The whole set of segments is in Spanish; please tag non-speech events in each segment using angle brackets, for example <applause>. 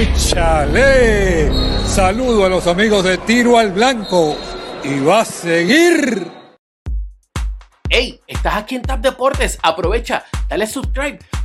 ¡Échale! Saludo a los amigos de Tiro al Blanco y va a seguir. ¡Hey! ¿Estás aquí en Tap Deportes? Aprovecha, dale subscribe,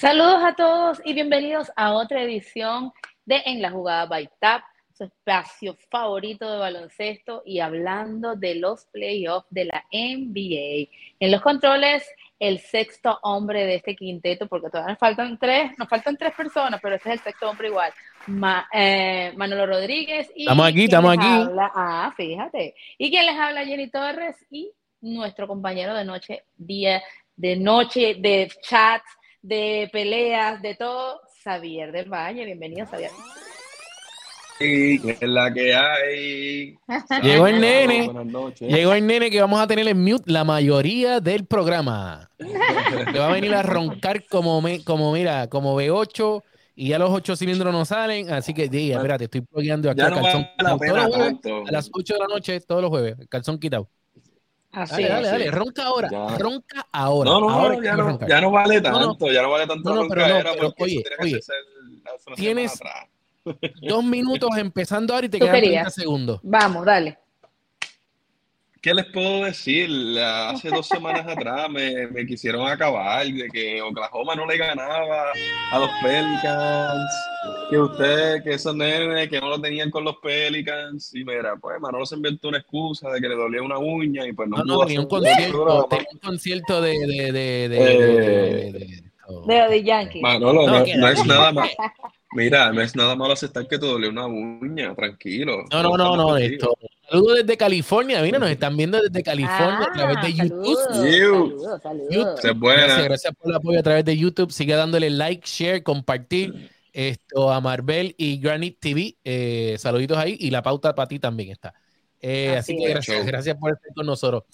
Saludos a todos y bienvenidos a otra edición de En la Jugada by TAP, su espacio favorito de baloncesto y hablando de los playoffs de la NBA. En los controles, el sexto hombre de este quinteto, porque todavía nos faltan tres, nos faltan tres personas, pero este es el sexto hombre igual. Eh, Manolo Rodríguez y estamos aquí, estamos aquí. ah, fíjate. Y quien les habla, Jenny Torres y nuestro compañero de noche, día de noche, de chats de peleas, de todo, Xavier del Valle. Bienvenido, Xavier. Sí, es la que hay. <laughs> Llegó el nene. Llegó el nene que vamos a tener en mute la mayoría del programa. que va a venir a roncar como, me, como mira, como B8 y ya los ocho cilindros no salen. Así que, diga, espérate, estoy bloqueando aquí ya no calzón. Vale a las 8 de la noche, todos los jueves, calzón quitado. Así dale, dale, dale, ronca ahora, Ya. ronca ahora. No, no, ahora ya no, ya no vale No, no. tanto, ya no vale tanto No, pero pero oye, oye, tienes-. Dos minutos <laughs> empezando ahora y te quedan 30 querías. segundos. Vamos, dale. ¿Qué les puedo decir? Hace dos semanas atrás me, me quisieron acabar de que Oklahoma no le ganaba a los Pelicans, que usted, que esos nenes que no lo tenían con los Pelicans, y mira, pues Manolo se inventó una excusa de que le dolía una uña y pues no, No, no, tenía un concierto, tenía un concierto de, de, de, de, Eh, de- de- de- De, de Yankee. Manolo, No, no, no es nada malo. Mira, no es nada malo aceptar que te dolió una uña, tranquilo. No, no, no, no, esto. Saludos desde California, mira, nos están viendo desde California a través de Ah, YouTube. Saludos, saludos, buena. Gracias, gracias por el apoyo a través de YouTube. Sigue dándole like, share, compartir esto a Marvel y Granite TV. Eh, saluditos ahí y la pauta para ti también está. Eh, así Así que es. gracias, Show. gracias por estar con nosotros.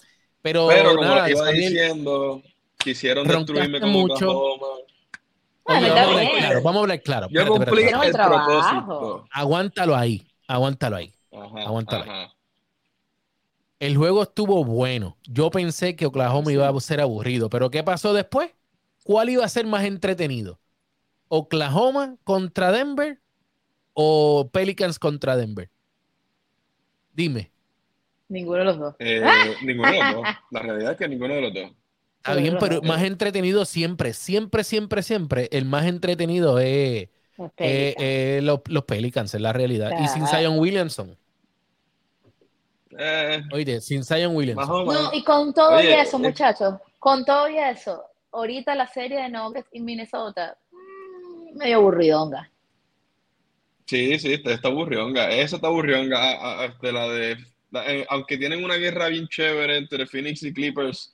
Pero, Pero como nada, les iba Xavier, diciendo, quisieron destruirme con mucho. Oklahoma. Bueno, vamos, a hablar claro, vamos a hablar claro. Yo Espérate, cumplí espérate. El propósito. Aguántalo ahí, aguántalo ahí. Ajá, Aguántalo. ajá. El juego estuvo bueno. Yo pensé que Oklahoma iba a ser aburrido, pero ¿qué pasó después? ¿Cuál iba a ser más entretenido? ¿Oklahoma contra Denver o Pelicans contra Denver? Dime. Ninguno de los dos. Eh, ninguno de los dos. <laughs> La realidad es que ninguno de los dos. Está bien, pero más entretenido siempre, siempre, siempre, siempre. El más entretenido es Los Pelicans. los, los Pelicans, es la realidad. Y sin. Zion Williamson. Eh, Oye, sin Zion Williamson. No, y con todo Oye, y eso, eh, muchachos, con todo y eso, ahorita la serie de Nuggets y Minnesota, mm, medio aburridonga. Sí, sí, está, está aburrionga. Esa está aburrionga. a- a- este, la de, la- eh, aunque tienen una guerra bien chévere entre Phoenix y Clippers,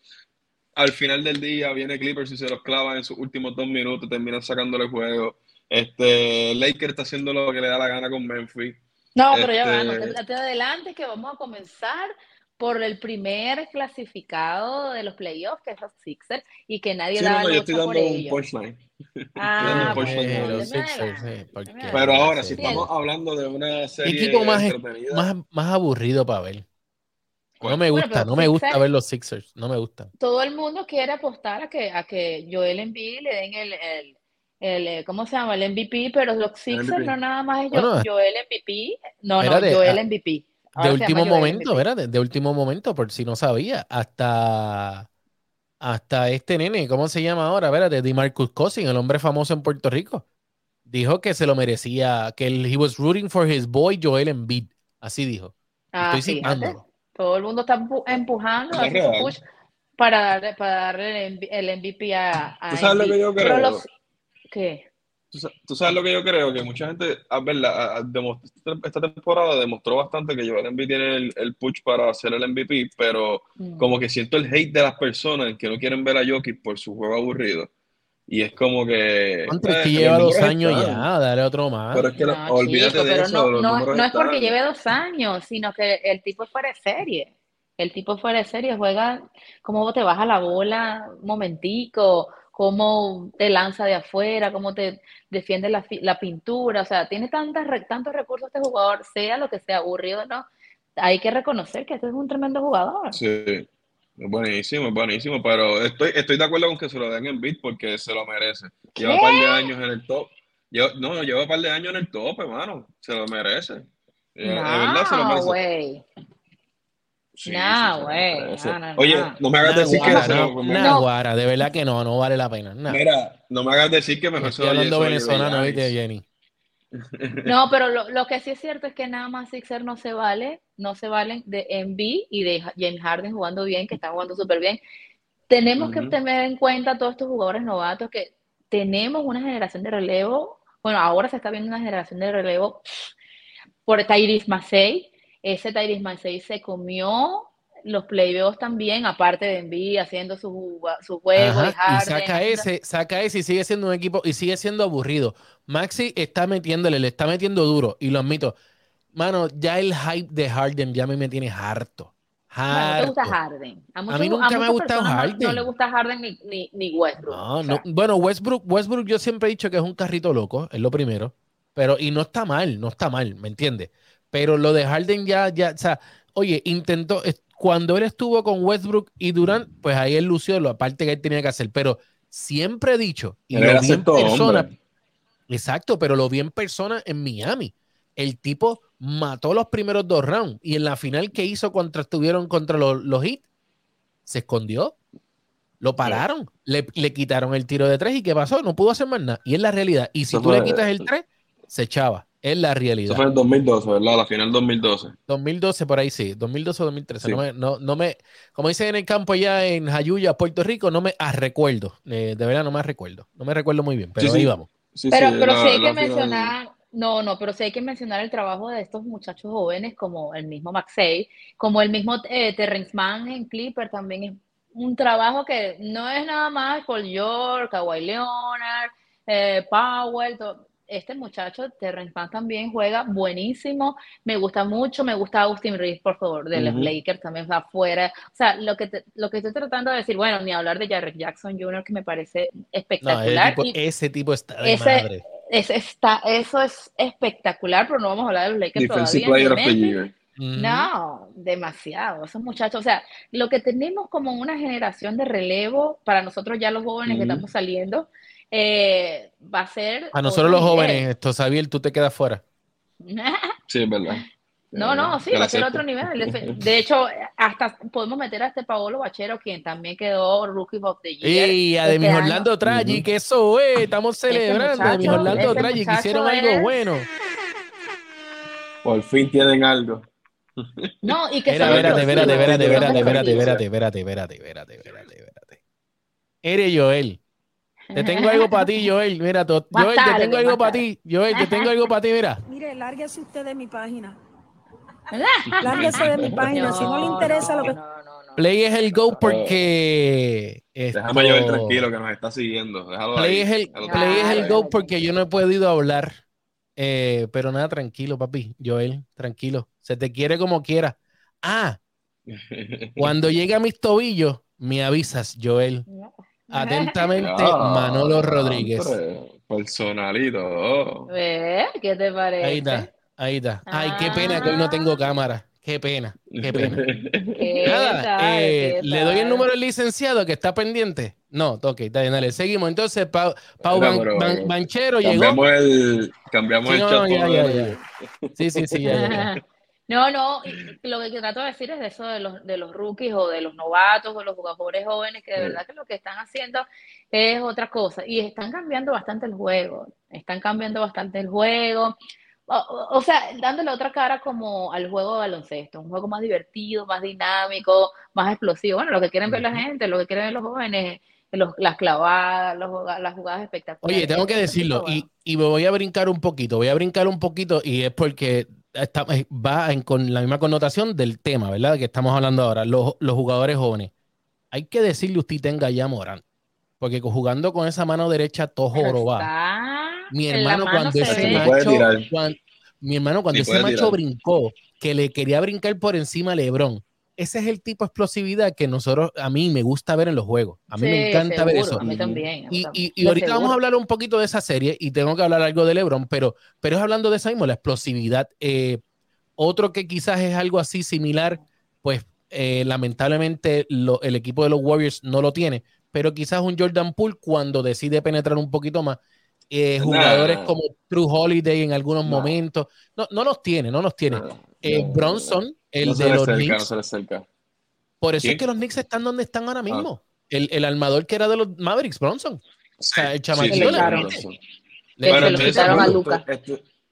al final del día viene Clippers y se los clava en sus últimos dos minutos, terminan sacándole el juego. Este, Lakers está haciendo lo que le da la gana con Memphis. No, pero ya va, Este- no te, no te adelantes que vamos a comenzar por el primer clasificado de los playoffs, que es los Sixers, y que nadie Sí, no, daba no, yo estoy lucha por dando un ellos. punchline. <laughs> Ah, dando bueno, punchline. Eh, no, los Sixers, verdad. sí, porque- Pero ahora, si estamos hablando de una serie equipo más, más, más aburrido para ver. No me gusta, no me gusta ver los Sixers, no me gusta. Todo el mundo quiere apostar a que, a que Joel Embiid le den el, el, el, eh, ¿cómo se llama? El MVP, pero los Sixers MVP. no nada más es Bueno, Joel MVP, no, no, Joel ah, MVP. De Ahora se último momento. ¿verdad? De, de último momento, por si no sabía, hasta, hasta este nene, ¿cómo se llama ahora? Espérate, DeMarcus Cousins, el hombre famoso en Puerto Rico, dijo que se lo merecía, que él, he was rooting for his boy Joel Embiid, así dijo. Ah, Estoy fíjate. citándolo. Todo el mundo está empu- empujando, real. push para darle, para darle el, MV- el MVP a, a ¿Tú sabes lo que yo creo? los, ¿qué? Tú, sabes lo que yo creo, que mucha gente, a ver, esta temporada demostró bastante que Joel Embiid tiene el, el, push para hacer el MVP, pero mm. como que siento el hate de las personas que no quieren ver a Jokic por su juego aburrido. Y es como que. Antes que lleva dos años ya, dale otro más. Pero es que no, olvídate de eso. No, no, es porque lleve dos años, sino que el tipo es fuera de serie. El tipo fuera de serie juega como te baja la bola un momentico, cómo te lanza de afuera, cómo te defiende la, la pintura. O sea, tiene tantas, tantos recursos este jugador, sea lo que sea aburrido o no. Hay que reconocer que este es un tremendo jugador. Sí. Buenísimo, buenísimo, pero estoy, estoy de acuerdo con que se lo den en beat porque se lo merece. Lleva un par de años en el top. no, lleva un par de años en el top, hermano. Se lo merece. Eh, de verdad se lo merece. no, güey. Oye, no me hagas decir que no, no, Guara, de verdad que no, no vale la pena. Mira, no me hagas decir que mejor Estoy hablando venezolano, ¿viste, Jenny? No, pero lo, lo, que sí es cierto es que nada más Sixer no se vale, no se valen de Emb y de James Harden jugando bien, que están jugando súper bien. Tenemos que tener en cuenta todos estos jugadores novatos que tenemos una generación de relevo. Bueno, ahora se está viendo una generación de relevo por Tyrese Massey. Ese Tyrese Massey se comió los playoffs también, aparte de Envy haciendo su, su juego. y, saca ese, saca ese y sigue siendo un equipo y sigue siendo aburrido. Maxi está metiéndole, le está metiendo duro y lo admito. Mano, ya el hype de Harden ya me tiene harto. No, te gusta Harden. A, mí nunca me ha gustado Harden. No, le gusta Harden ni, ni, Westbrook. No, no. Bueno, Westbrook, Westbrook yo siempre he dicho que es un carrito loco, es lo primero. Pero, y no está mal, no está mal, ¿me entiendes? Pero lo de Harden ya, ya, o sea, oye, intentó, cuando él estuvo con Westbrook y Durant, pues ahí él lució lo aparte que él tenía que hacer. Pero siempre he dicho, y lo vi en persona, exacto, pero lo vi en persona en Miami. El tipo mató los primeros dos rounds y en la final que hizo contra estuvieron contra los, los Heat, se escondió. Lo pararon, le, quitaron el tiro de tres y ¿qué pasó? No pudo hacer más nada. Y es la realidad. Y si tú le quitas el tres, se echaba. Es la realidad. Eso fue en 2012, ¿verdad? La final 2012. 2012 por ahí sí, 2012 o 2013. No, me, no, me, como dicen en el campo allá en Jayuya, Puerto Rico, no me recuerdo. Eh, de verdad no me recuerdo. No me recuerdo muy bien, pero ahí vamos. pero pero sí hay que mencionar, no, no, pero sí hay que mencionar el trabajo de estos muchachos jóvenes como el mismo Maxey, como el mismo eh, Terrence Mann en Clipper también es un trabajo que no es nada más Paul York, Kawhi Leonard, eh, Powell, todo, este muchacho, Terrence Mann, también juega buenísimo. Me gusta mucho, me gusta Austin Reeves, por favor, de los Lakers, también va afuera. O sea, lo que, lo que estoy tratando de decir, bueno, ni hablar de Jarrett Jackson Jr., que me parece espectacular. ese, tipo, está de madre. Está, eso es espectacular, pero no vamos a hablar de los Lakers todavía. No, demasiado. Esos muchachos, o sea, lo que tenemos como una generación de relevo para nosotros ya los jóvenes que estamos saliendo, eh, va a ser... A nosotros los jóvenes, esto, Sabiel, tú te quedas fuera. <laughs> sí, es verdad. No, no, sí, va a ser otro nivel. <laughs> De hecho, hasta podemos meter a este Paolo Bachero, quien también quedó Rookie of the Year. Y a de este mi Orlando Tragic, que eso, es, estamos este celebrando. de mi Orlando este Tragic, hicieron algo bueno. Por fin tienen algo. <laughs> No, y que Espérate, espérate, espérate, espérate, espérate, espérate, espérate, espérate, espérate, espérate, espérate. Eres Joel. Te tengo algo para ti, <laughs> Joel. Mira, Joel, te tengo algo para ti. Joel, te tengo algo para ti, mira. Mire, lárguese usted de mi página. Lárguese <laughs> de mi página. si no le interesa lo que. Play es el go porque. Déjame Joel tranquilo que nos está siguiendo. Play, Es, el, play es el go porque yo no he podido hablar. Eh, pero nada, tranquilo, papi. Joel, tranquilo. Se te quiere como quiera. Ah, <laughs> cuando llegue a mis tobillos, me avisas, Joel. <laughs> Atentamente, Manolo Rodríguez. Personalito. ¿Qué te parece? Ahí está, ahí está. Ay, qué pena que hoy no tengo cámara. Qué pena, qué pena. <laughs> Nada, eh, le doy el número del licenciado que está pendiente. No, ok, dale, dale. Seguimos. Entonces, Pau, Pau Banchero cambiamos El, cambiamos el chat. Sí, sí, sí, ya, <laughs> No, no, lo que trato de decir es de eso de los, de los rookies o de los novatos o los jugadores jóvenes, que de verdad que lo que están haciendo es otra cosa. Y están cambiando bastante el juego, están cambiando bastante el juego. O, sea, dándole otra cara como al juego de baloncesto, un juego más divertido, más dinámico, más explosivo. Bueno, lo que quieren ver la gente, lo que quieren ver los jóvenes los- las clavadas, los las jugadas espectaculares. Oye, tengo que decirlo, y, y me voy a brincar un poquito, voy a brincar un poquito, y es porque está- va en- con la misma connotación del tema, ¿verdad? Que estamos hablando ahora, los, los jugadores jóvenes. Hay que decirle usted tenga ya Morán, porque jugando con esa mano derecha todo Mi hermano, mano cuando se ese macho, mi hermano, cuando ese macho tirar. brincó, que le quería brincar por encima a LeBron, ese es el tipo de explosividad que nosotros, a mí me gusta ver en los juegos. A mí me encanta ver seguro, eso. A mí Ujú. también. Y, y- y ahorita vamos a hablar un poquito de esa serie y tengo que hablar algo de LeBron, pero, pero es hablando de esa mismo, la explosividad. Eh, otro que quizás es algo así similar, pues eh, lamentablemente lo- el equipo de los Warriors no lo tiene, pero quizás un Jordan Poole cuando decide penetrar un poquito más. Eh, Nah. jugadores como True Holiday en algunos No. momentos, no, no los tiene, no los tiene. No, Eh, Bronson, el de los Knicks, no se le acerca. por eso ¿Quién? es que los Knicks están donde están ahora Ah. mismo. El, el armador que era de los Mavericks, Bronson. sea, el chamaquito le le quitaron. Bueno, Le- a Luka.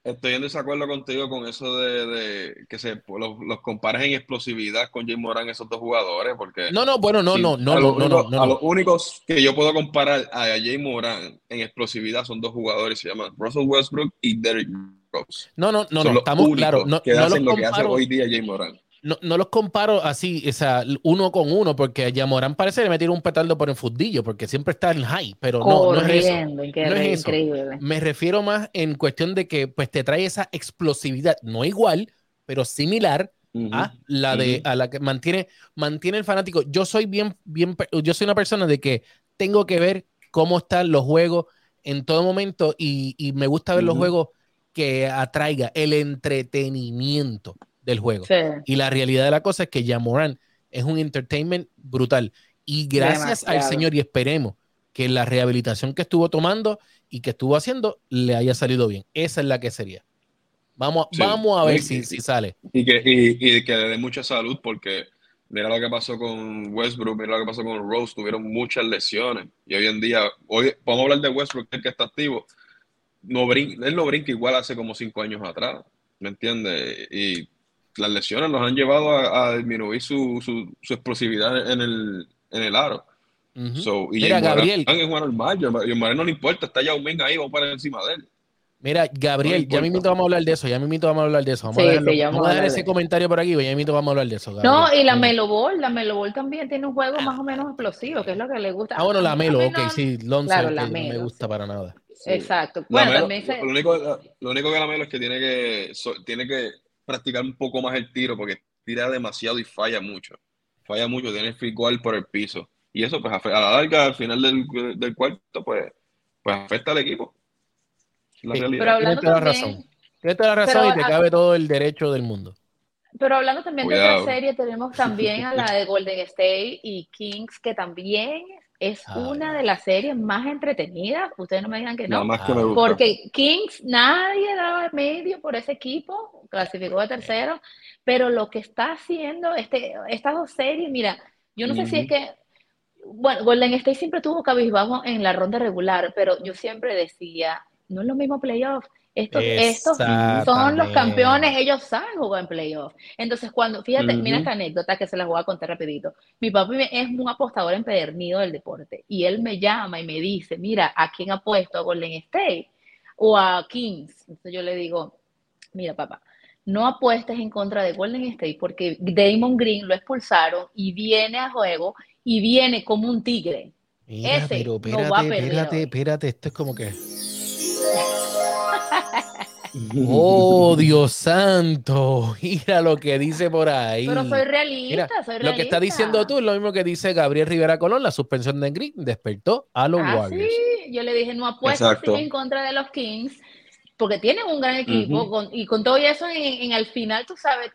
Estoy, en desacuerdo contigo con eso de, de que se los, los compares en explosividad con Jay Moran, esos dos jugadores, porque No, no, bueno, no, sí, no, no, no, los no, únicos- no, no, a los únicos que yo puedo comparar a Jay Moran en explosividad son dos jugadores, se llaman Russell Westbrook y Derrick Rose. No, no, no, son no, estamos claros. No, que no hacen los lo que hace hoy día Jay Moran. No, no los comparo así, o sea, uno con uno, porque a Yamorán parece que le metieron un petardo por el fundillo, porque siempre está en high, pero no, no es eso. No es eso. increíble. Me refiero más en cuestión de que pues te trae esa explosividad, no igual, pero similar a la de a la que mantiene mantiene el fanático. Yo soy bien bien yo soy una persona de que tengo que ver cómo están los juegos en todo momento y, y me gusta ver los juegos que atraiga el entretenimiento del juego. Sí. Y la realidad de la cosa es que Jamoran es un entertainment brutal. Y gracias al. Señor y esperemos que la rehabilitación que estuvo tomando y que estuvo haciendo le haya salido bien. Esa es la que sería. Vamos, Sí. vamos a ver si, si sale. Y que, y, y que le dé mucha salud porque mira lo que pasó con Westbrook, mira lo que pasó con Rose, tuvieron muchas lesiones y hoy en día, hoy vamos a hablar de Westbrook, el que está activo, no brin- él no brinca igual hace como cinco años atrás, ¿me entiendes? Y las lesiones los han llevado a, a disminuir su, su, su explosividad en el, en el aro. So, y Mira, Gabriel. es un normal, y Morán no le importa, está Yao Ming ahí, vamos para encima de él. Mira, Gabriel, No ya mismito vamos a hablar de eso, ya mismito vamos a hablar de eso. Vamos Sí, a, dejarlo- sí, ya vamos vamos a a dejar hablar ese de eso. comentario por aquí, ya mismito vamos a hablar de eso. Gabriel. No, y la. Melo Ball, la Melo Ball también tiene un juego más o menos explosivo, que es lo que le gusta. Ah, bueno, la Melo, ok, sí, Lonzo, Claro, la no me Melo, gusta sí. para nada. Exacto. La Bueno, Melo- también se... lo, único, lo único que la Melo es que tiene que, so- tiene que practicar un poco más el tiro porque tira demasiado y falla mucho. Falla mucho, tiene free goal por el piso. Y eso, pues, a la larga, al final del, del cuarto, pues, pues afecta al equipo. La Sí. Pero hablando Tienes toda la también, razón. Tienes toda la razón Pero y te a- cabe todo el derecho del mundo. pero hablando también de otra serie, tenemos también a la de Golden State y Kings, que también es Ay. una de las series más entretenidas. Ustedes no me digan que Nada no. más que me Ah, gusta. Porque Kings, nadie daba medio por ese equipo, clasificó de tercero, pero lo que está haciendo este, estas dos series, mira, yo no sé si es que, bueno, Golden State siempre tuvo cabizbajo en la ronda regular, pero yo siempre decía, no es lo mismo playoff. Estos, estos son los campeones, ellos saben jugar en playoff. Entonces, cuando, fíjate, mira esta anécdota que se las voy a contar rapidito. Mi papá es un apostador empedernido del deporte y él me llama y me dice, mira, ¿a quién apuesto? ¿A Golden State o a Kings? Entonces yo le digo, mira, papá, no apuestes en contra de Golden State porque Damon Green lo expulsaron y viene a juego y viene como un tigre. Mira, Ese pero no va a espérate, perder espérate, espérate, esto es como que. Oh, <laughs> Dios santo, mira lo que dice por ahí. Pero soy realista, Mira, soy Lo que está realista. diciendo tú es lo mismo que dice Gabriel Rivera Colón, la suspensión de Green despertó a los Ah, Warriors. sí, yo le dije, no apuestes Exacto. en contra de los Kings, porque tienen un gran equipo, con- y con todo eso, en, en el final, tú sabes,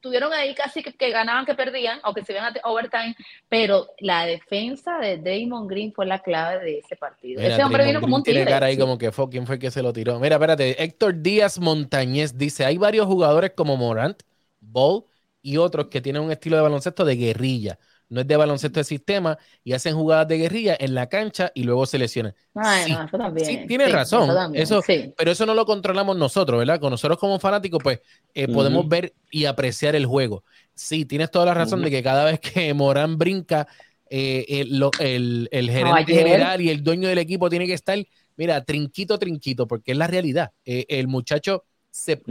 tuvieron ahí casi que, que ganaban, que perdían, aunque se iban a overtime, pero la defensa de Damon Green fue la clave de ese partido. Mira, ese hombre Draymond vino como un tigre. cara ahí sí. como que fue, ¿quién fue el que se lo tiró? Mira, espérate, Héctor Díaz Montañez dice, hay varios jugadores como Morant, Ball y otros que tienen un estilo de baloncesto de guerrilla. No es de baloncesto de sistema y hacen jugadas de guerrilla en la cancha y luego se lesionan. Ay, Sí, no, eso también. sí, tienes razón, Eso también, eso- sí. Pero eso no lo controlamos nosotros, ¿verdad? Con nosotros como fanáticos, pues eh, podemos ver y apreciar el juego. Sí, tienes toda la razón de que cada vez que <laughs> Morán brinca, eh, el, lo- el- el gerente general y el dueño del equipo tiene que estar, mira, trinquito, trinquito, porque es la realidad. Eh, el muchacho se...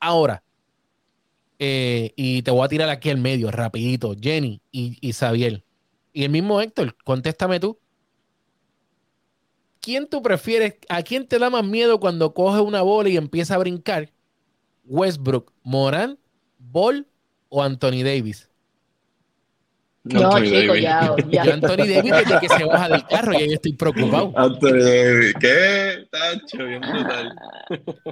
Ahora, eh, y te voy a tirar aquí al medio, rapidito, Jenny y, y Xavier. Y el mismo Héctor, contéstame tú. ¿Quién tú prefieres? ¿A quién te da más miedo cuando coge una bola y empieza a brincar? ¿Westbrook, Morán, Ball o Anthony Davis? No, Anthony chico, Davis. ya, <laughs> ya. Yo Anthony Davis desde que se baja del carro y ahí estoy preocupado. Anthony Davis. ¿Qué? Tacho, bien brutal.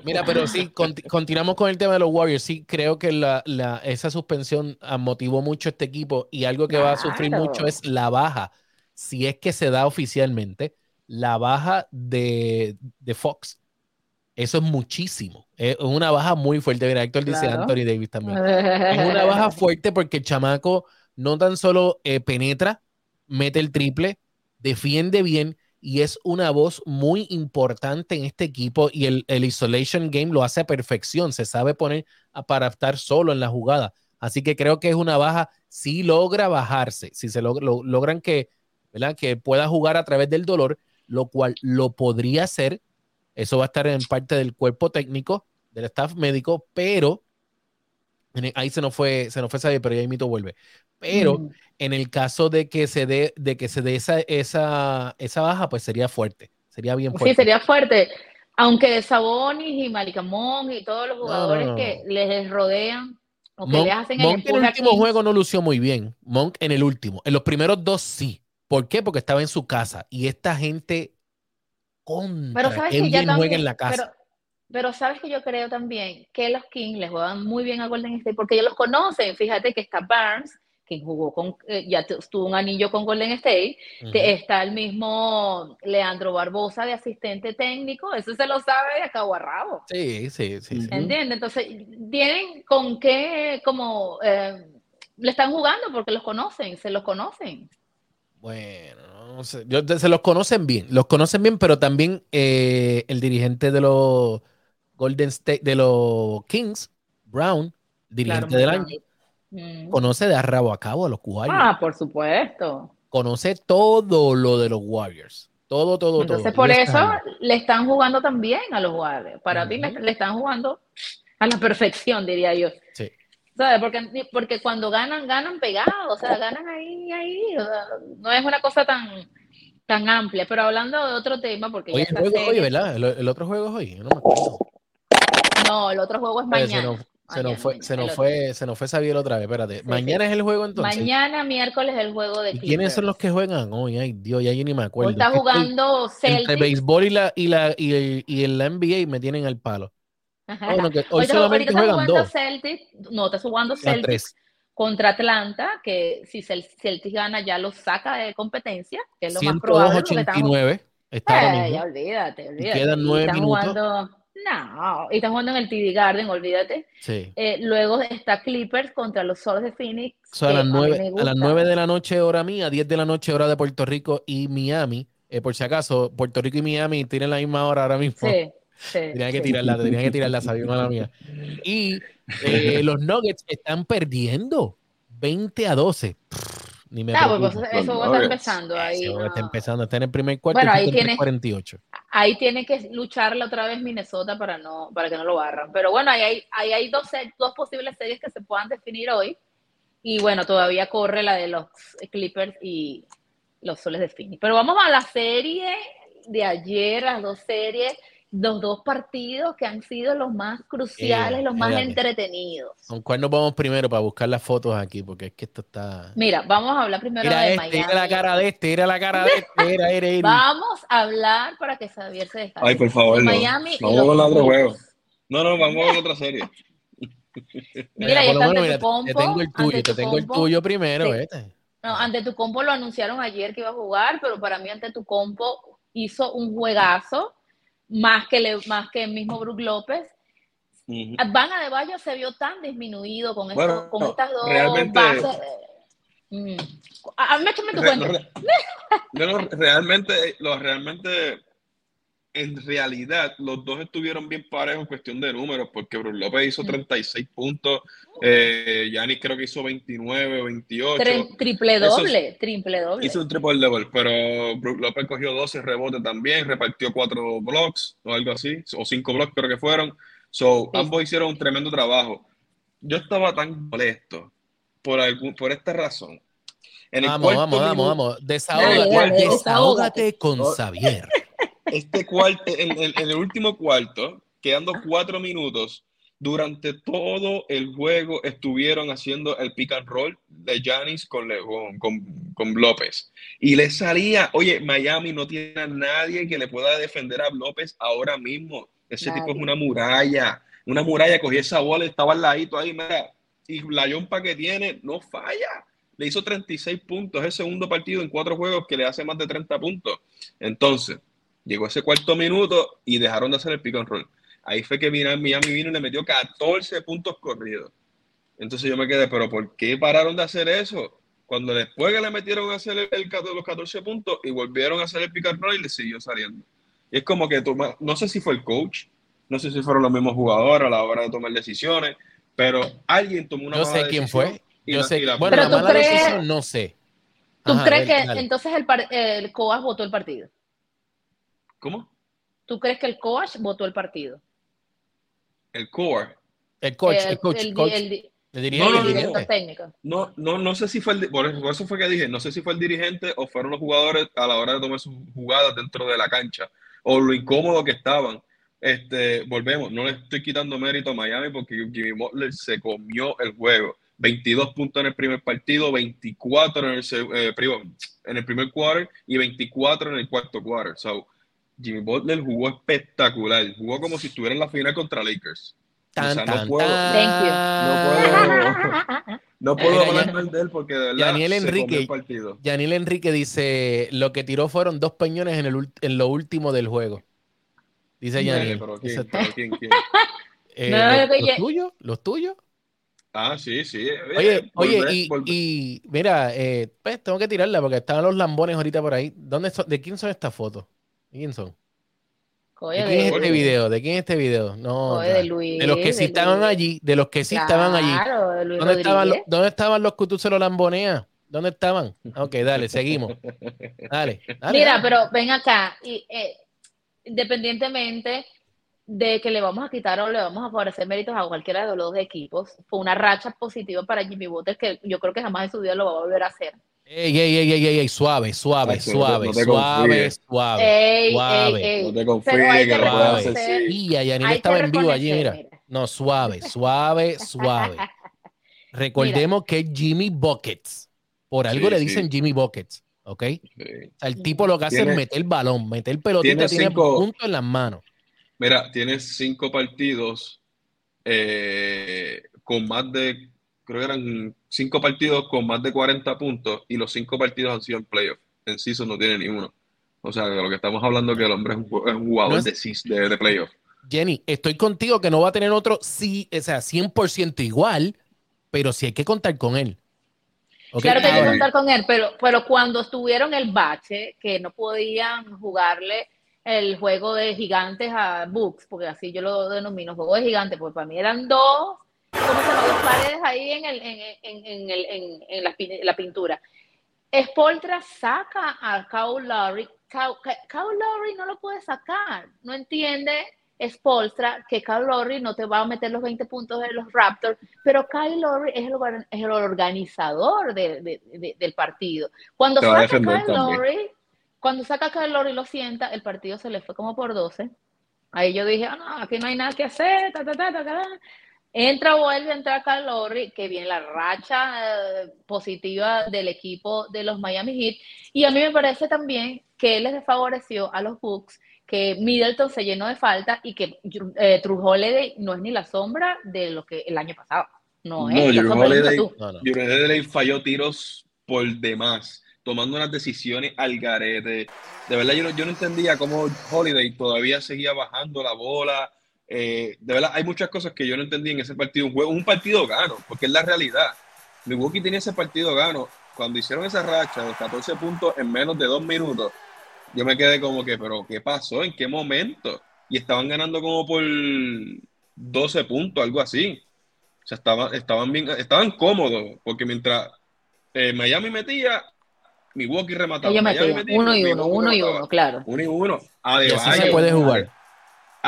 Mira, pero sí, conti- continuamos con el tema de los Warriors. Sí, creo que la, la- esa suspensión ah, motivó mucho a este equipo y algo que va a sufrir mucho es la baja, si es que se da oficialmente, la baja de, de Fox. Eso es muchísimo. Es una baja muy fuerte. Mira, Héctor dice Claro. Anthony Davis también. Es una <laughs> baja fuerte porque el chamaco no tan solo eh, penetra, mete el triple, defiende bien y es una voz muy importante en este equipo y el, el isolation game lo hace a perfección, se sabe poner a- para estar solo en la jugada. Así que creo que es una baja, si logra bajarse, si se logra- lo- logran que, ¿verdad? que pueda jugar a través del dolor, lo cual lo podría hacer. Eso va a estar en parte del cuerpo técnico, del staff médico, pero ahí se nos fue, se nos fue Xavier, pero ya mito vuelve. Pero Mm. en el caso de que se dé, de que se dé esa, esa, esa baja, pues sería fuerte. Sería bien fuerte. Sí, sería fuerte. Aunque Sabonis y Malicamón y todos los jugadores no, no. que les rodean o que Monk, les hacen el Monk en el último aquí, juego no lució muy bien. Monk en el último. En los primeros dos sí. ¿Por qué? Porque estaba en su casa. Y esta gente contra Pero sabes que ya bien juega también, en la casa. Pero, pero sabes que yo creo también que los Kings les juegan muy bien a Golden State porque ellos los conocen. Fíjate que está Barnes, que jugó con, eh, ya tu- tuvo un anillo con Golden State. Te- está el mismo Leandro Barbosa de asistente técnico. Eso se lo sabe de acá a rabo. Sí, sí, sí. sí. ¿Entiendes? Entonces, tienen con qué, como, eh, le están jugando porque los conocen, se los conocen. Bueno, no sé. Yo- se los conocen bien, los conocen bien, pero también eh, el dirigente de los Golden State, de los Kings, Brown, dirigente Claro, del año, bien. Mm. conoce de arrabo a cabo a los Warriors. Ah, por supuesto. Conoce todo lo de los Warriors. Todo, todo, Entonces, todo. por Y eso le están jugando también a los Warriors. Para mí le, están jugando a la perfección, diría yo. Sí. ¿Sabes? Porque, porque cuando ganan, ganan pegados, o sea, ganan ahí, ahí. o sea, no es una cosa tan, tan amplia. Pero hablando de otro tema, porque Oye, ya el juego es hoy, serie- ¿verdad? El, el otro juego es hoy. Yo no me acuerdo. No, el otro juego es mañana. se nos Mañana, fue, mañana, se nos fue, se nos fue Xavier otra vez. Espérate. Sí, Mañana sí. es el juego entonces. Mañana, miércoles, el juego de ¿Y quiénes son los que juegan hoy? Ay, Dios, ya yo ni me acuerdo. Hoy está Es jugando Entre Celtic. béisbol y la, y la, y el, y el NBA me tienen al palo. Ah, bueno, que hoy Ahorita- solamente juegan jugando dos. Celtic, no, está jugando Ya Celtic tres. contra Atlanta, que si Cel- Celtic gana ya lo saca de competencia, que es lo más probable. porque están- 102-89 está ahora Eh, ya olvídate, olvídate. quedan nueve minutos. jugando, no, y están jugando en el TD Garden, olvídate. Sí. Eh, luego está Clippers contra los Soles de Phoenix. O sea, a las mí nueve, me a las gusta. 9 de la noche hora mía, 10 de la noche hora de Puerto Rico y Miami. Eh, por si acaso, Puerto Rico y Miami tienen la misma hora ahora mismo. Sí, <laughs> sí, Tenían que sí. tirarla, tenían que tirarla, sabía mala mía. Y eh, <laughs> los Nuggets están perdiendo 20 a 12. Ni me Ah, pues, preocupa. eso Los va a estar Nuggets. empezando ahí. Ese juego está no. empezando, está en el primer cuarto Bueno, y ahí tiene- 48. Ahí tiene que lucharle otra vez Minnesota para no para que no lo barran. Pero bueno, ahí hay, ahí hay dos, dos posibles series que se puedan definir hoy. Y bueno, todavía corre la de los Clippers y los Soles de Phoenix. Pero vamos a la serie de ayer, las dos series, los dos partidos que han sido los más cruciales, Eh, los más espérate. entretenidos. ¿Con cuál nos vamos primero para buscar las fotos aquí? Porque es que esto está. Mira, vamos a hablar primero Mira de este, Miami. mira la cara de este, mira la cara de este. Vamos a hablar para que Xavier se descanse. Ay, por favor, De no. Miami Vamos el otro juego. No, no, vamos a ver otra serie. <laughs> Mira, tu compo, te tengo el tuyo, te tengo el tuyo primero, Sí. este. No, ante tu compo lo anunciaron ayer que iba a jugar, pero para mí ante tu compo hizo un juegazo, más que, le, más que el mismo Brook López. Ujú. Van Adebayo se vio tan disminuido con, esto- Bueno, con no, estas dos realmente- bases. Mm. A, a mí Re- re- <laughs> no, no, realmente, lo realmente en realidad los dos estuvieron bien parejos en cuestión de números, porque Bruce López hizo 36 puntos, eh, Giannis creo que hizo 29 o 28. triple doble, triple doble. Hizo un triple doble, pero Bruce López cogió 12 rebotes también, repartió 4 blocks o algo así, o 5 blocks creo que fueron. So, ambos hicieron un tremendo trabajo. Yo estaba tan molesto por, algún, por esta razón. vamos, vamos, vamos, vamos, Desahógate con Xavier este cuarto, en, el último cuarto, quedando cuatro minutos, durante todo el juego estuvieron haciendo el pick and roll de Janis con, con, con, López. Y le salía, oye, Miami no tiene a nadie que le pueda defender a López ahora mismo. Ese tipo es una muralla, una muralla. Cogí esa bola, estaba al ladito ahí, mira, y la yompa que tiene no falla. Le hizo 36 puntos, es el segundo partido en cuatro juegos que le hace más de 30 puntos. Entonces, Llegó ese cuarto minuto y dejaron de hacer el pick and roll. Ahí fue que Miami vino y le metió 14 puntos corridos. Entonces yo me quedé, pero ¿por qué pararon de hacer eso? Cuando después que le metieron a hacer el, los 14 puntos y volvieron a hacer el pick and roll y le siguió saliendo. Y es como que toma, no sé si fue el coach, no sé si fueron los mismos jugadores a la hora de tomar decisiones, pero alguien tomó una Yo sé quién fue. Yo sé, bueno, la mala decisión no sé. ¿Tú crees que entonces el, el Coas votó el partido? ¿Cómo? ¿Tú crees que el coach votó el partido? El core. El coach, el, coach, el, coach. El, no, no, no, no, no, no, sé si fue el, por eso fue que dije, no sé si fue el dirigente o fueron los jugadores a la hora de tomar sus jugadas dentro de la cancha o lo incómodo que estaban. Este, volvemos, no le estoy quitando mérito a Miami porque Jimmy Butler se comió el juego. 22 puntos en el primer partido, 24 en el, eh, en el primer quarter y 24 en el cuarto quarter. So, Jimmy Butler jugó espectacular. Jugó como si estuviera en la final contra Lakers. o sea, no puedo, no puedo, <laughs> hablar mal de él porque de verdad Daniel Enrique, Daniel Enrique dice lo que tiró fueron dos peñones en, el, en lo último del juego. Dice Daniel. ¿quién, quién, <laughs> eh, ¿los, tuyos? ¿Los tuyos? Ah, sí, sí. Oye, oye, y, mira, eh, pues tengo que tirarla porque estaban los lambones ahorita por ahí. ¿Dónde ¿De quién son estas fotos? Quién son? ¿De quién es este video? ¿De quién es este video? No, de, Luis, de, los que sí estaban allí, de los que sí estaban allí. ¿Dónde estaban, los, ¿Dónde estaban los que tú se lo lamboneas? ¿Dónde estaban? Ok, dale, seguimos. Dale, Mira, pero ven acá, y, eh, independientemente de que le vamos a quitar o le vamos a favorecer méritos a cualquiera de los dos equipos, fue una racha positiva para Jimmy Butler que yo creo que jamás en su vida lo va a volver a hacer. Ey, ey, ey, ey, ey, suave, suave, suave, suave, suave, suave. No te confíes que lo puedas hacer. Y Yanil estaba en vivo allí, mira. No, suave, suave, suave. <laughs> Recordemos que es Jimmy Buckets. Por algo le dicen Jimmy Buckets, ¿ok? el tipo lo que hace es meter el balón, meter el pelotito, tiene, puntos en las manos. Mira, tiene cinco partidos eh, con más de creo que eran cinco partidos con más de 40 puntos y los cinco partidos han sido en playoff. En season no tiene ni uno. O sea, de lo que estamos hablando es que el hombre es un, jugador de, de, playoff. Jenny, estoy contigo que no va a tener otro, sí, o sea, 100% igual, pero sí hay que contar con él. Claro que hay que contar con él, pero, pero cuando estuvieron el bache, que no podían jugarle el juego de gigantes a Books, porque así yo lo denomino juego de gigantes, porque para mí eran dos ¿cómo se llaman? Dos paredes ahí en, el, en, en, el, en, la, la, pintura. Spoltra saca a Kyle Lowry. Kyle, Lowry no lo puede sacar. No entiende Spolstra que Kyle Lowry no te va a meter los 20 puntos de los Raptors, pero Kyle Lowry es el, es el organizador de, de, del partido. Cuando saca Kyle Lowry, cuando saca Kyle Lowry lo sienta, el partido se le fue como por 12. Ahí yo dije, ah, no, aquí no hay nada que hacer, ta, ta, ta. Entra, vuelve a entrar Calori, que viene la racha eh, positiva del equipo de los Miami Heat. Y a mí me parece también que él les favoreció a los Bucks, que Middleton se llenó de falta y que eh, True Holiday no es ni la sombra de lo que el año pasado. No, es no, Holiday, falló tiros por demás, tomando unas decisiones al garete. De verdad, yo no, yo no entendía cómo Holiday todavía seguía bajando la bola eh, de verdad, hay muchas cosas que yo no entendí en ese partido. Un juego, un partido gano, porque es la realidad. Milwaukee tenía ese partido gano. Cuando hicieron esa racha de 14 puntos en menos de dos minutos, yo me quedé como que, pero ¿qué pasó? ¿En qué momento? Y estaban ganando como por 12 puntos, algo así. O sea, estaban, estaban bien, estaban cómodos, porque mientras eh, Miami metía, Milwaukee remataba. Miami metía, uno y uno, uno y uno, claro. Uno y uno. Y así se Adebayo, puede jugar.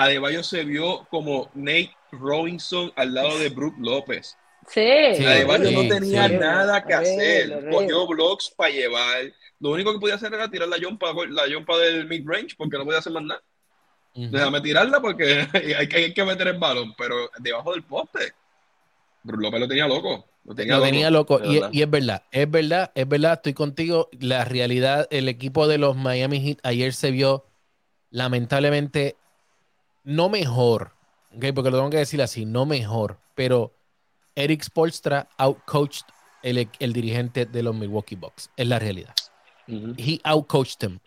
Adebayo se vio como Nate Robinson al lado de Brook López. Sí. Sí, Adebayo no sí, tenía sí. nada que Horrible, hacer. Cogió blocks para llevar. Lo único que podía hacer era tirar la jumpa, la jumpa del mid-range porque no podía hacer más nada. Ujú. Déjame tirarla porque <laughs> hay que, hay que meter el balón, pero debajo del poste. Brook López lo tenía loco. Lo tenía Lo loco. tenía y es verdad, es verdad, es verdad, estoy contigo. La realidad, el equipo de los Miami Heat ayer se vio lamentablemente no mejor, ¿ok? porque lo tengo que decir así, no mejor, pero Eric Spolstra outcoached el, el dirigente de los Milwaukee Bucks, es la realidad. He outcoached him.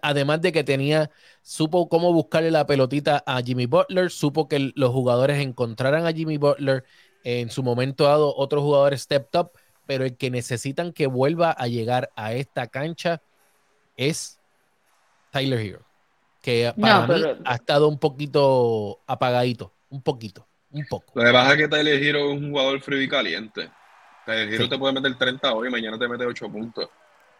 Además de que tenía, supo cómo buscarle la pelotita a Jimmy Butler, supo que los jugadores encontraran a Jimmy Butler en su momento dado, otros jugadores stepped up, pero el que necesitan que vuelva a llegar a esta cancha es Tyler Hero, que No, para mí pero- ha estado un poquito apagadito, un poquito, un poco. Lo que pasa es que Tyler Hero es un jugador frío y caliente. Tyler Hero Sí. te puede meter 30 hoy y mañana te mete 8 puntos.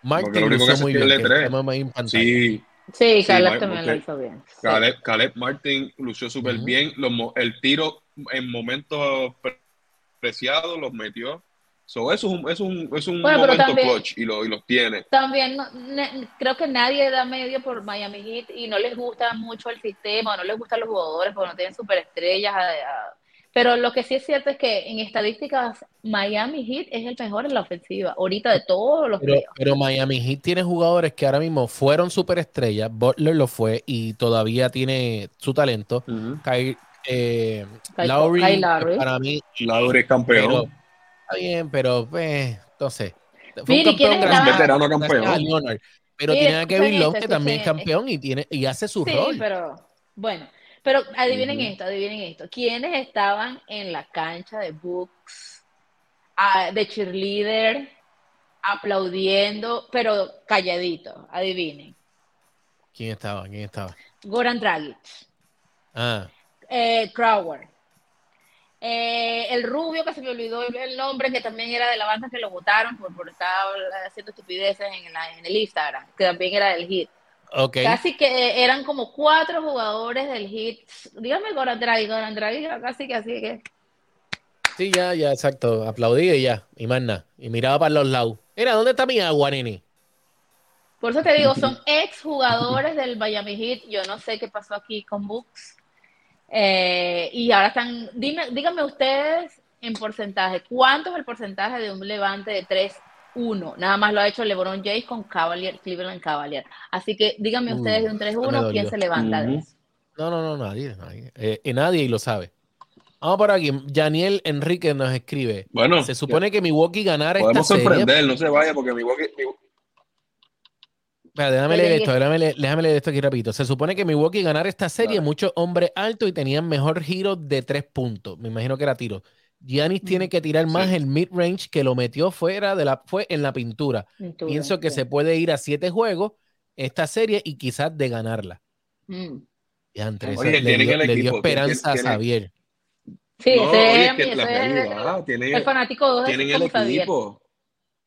Martin lo único que lució hace muy es bien, que tres. tenemos ahí en pantalla. Sí, Sí, Sí, Caleb Mike, también lo hizo bien. Sí. Caleb, Caleb Martin lució súper Ujú. bien. Los el tiro en momentos pre- preciados los metió. So, eso es un, es un, es un Bueno, momento también- clutch y, lo, y los tiene. También no- ne- creo que nadie da medio por Miami Heat y no les gusta mucho el sistema, o no les gustan los jugadores porque no tienen superestrellas. a- a- Pero lo que sí es cierto es que en estadísticas Miami Heat es el mejor en la ofensiva, ahorita de todos los Pero, Miami Heat tiene jugadores que ahora mismo fueron superestrellas. Butler lo fue y todavía tiene su talento. Kyle, eh, Kyle- Lowry, Kyle Lowry. para mí, Lauri es campeón. pero está bien, pero pues, entonces, fue un campeón ¿quiénes gracias, estaban? Veterano campeón. Leonard. Pero tiene a Kevin Love, que también es campeón y tiene y hace su Sí, rol. pero bueno, pero adivinen esto, adivinen esto. ¿Quiénes estaban en la cancha de Books, ah, de cheerleader, aplaudiendo, pero calladito? Adivinen. ¿Quién estaba? ¿Quién estaba? Goran Dragic, Ah, eh, Crowder, eh, el rubio que se me olvidó el nombre, que también era de la banda que lo votaron por, por estar haciendo estupideces en, la- en el Instagram, que también era del hit. ok. Casi que eran como cuatro jugadores del hit. Dígame Goran Dragic, Goran era casi que así que. Sí, ya, ya, exacto. Aplaudí y ya. Y más nada. Y miraba para los lados. Mira, ¿dónde está mi agua, nene? Por eso te digo, <laughs> son ex jugadores del Miami Heat. Yo no sé qué pasó aquí con Bucks. Eh, y ahora están. Dime, díganme ustedes en porcentaje, ¿cuánto es el porcentaje de un levante de 3-1? Nada más lo ha hecho LeBron James con Cavalier, Cleveland Cavalier. Así que díganme Uh, ustedes de un eso me 3-1, dolió. ¿quién se levanta de eso? No, no, no, nadie. nadie. Eh, y nadie y lo sabe. Vamos por aquí. Janiel Enrique nos escribe. Bueno, Se supone que Milwaukee ganara esta podemos serie. sorprender, no se vaya porque mi Milwaukee, déjame leer esto, déjame leer, déjame leer esto aquí rapidito. Se supone que Milwaukee ganara esta serie, muchos hombres altos y tenían mejor giro de tres puntos. Me imagino que era tiro. Giannis Mm. tiene que tirar más Sí. el mid-range que lo metió fuera de la, fue en la pintura. Pintura, Pienso que sí. se puede ir a siete juegos esta serie y quizás de ganarla. Mm. Y Andrés, Oye, le, dio, el le dio equipo, esperanza a Xavier. Sí, No, ese oye, es, es que mi- la ese es realidad, tienen, el fanático de tienen el Xavier.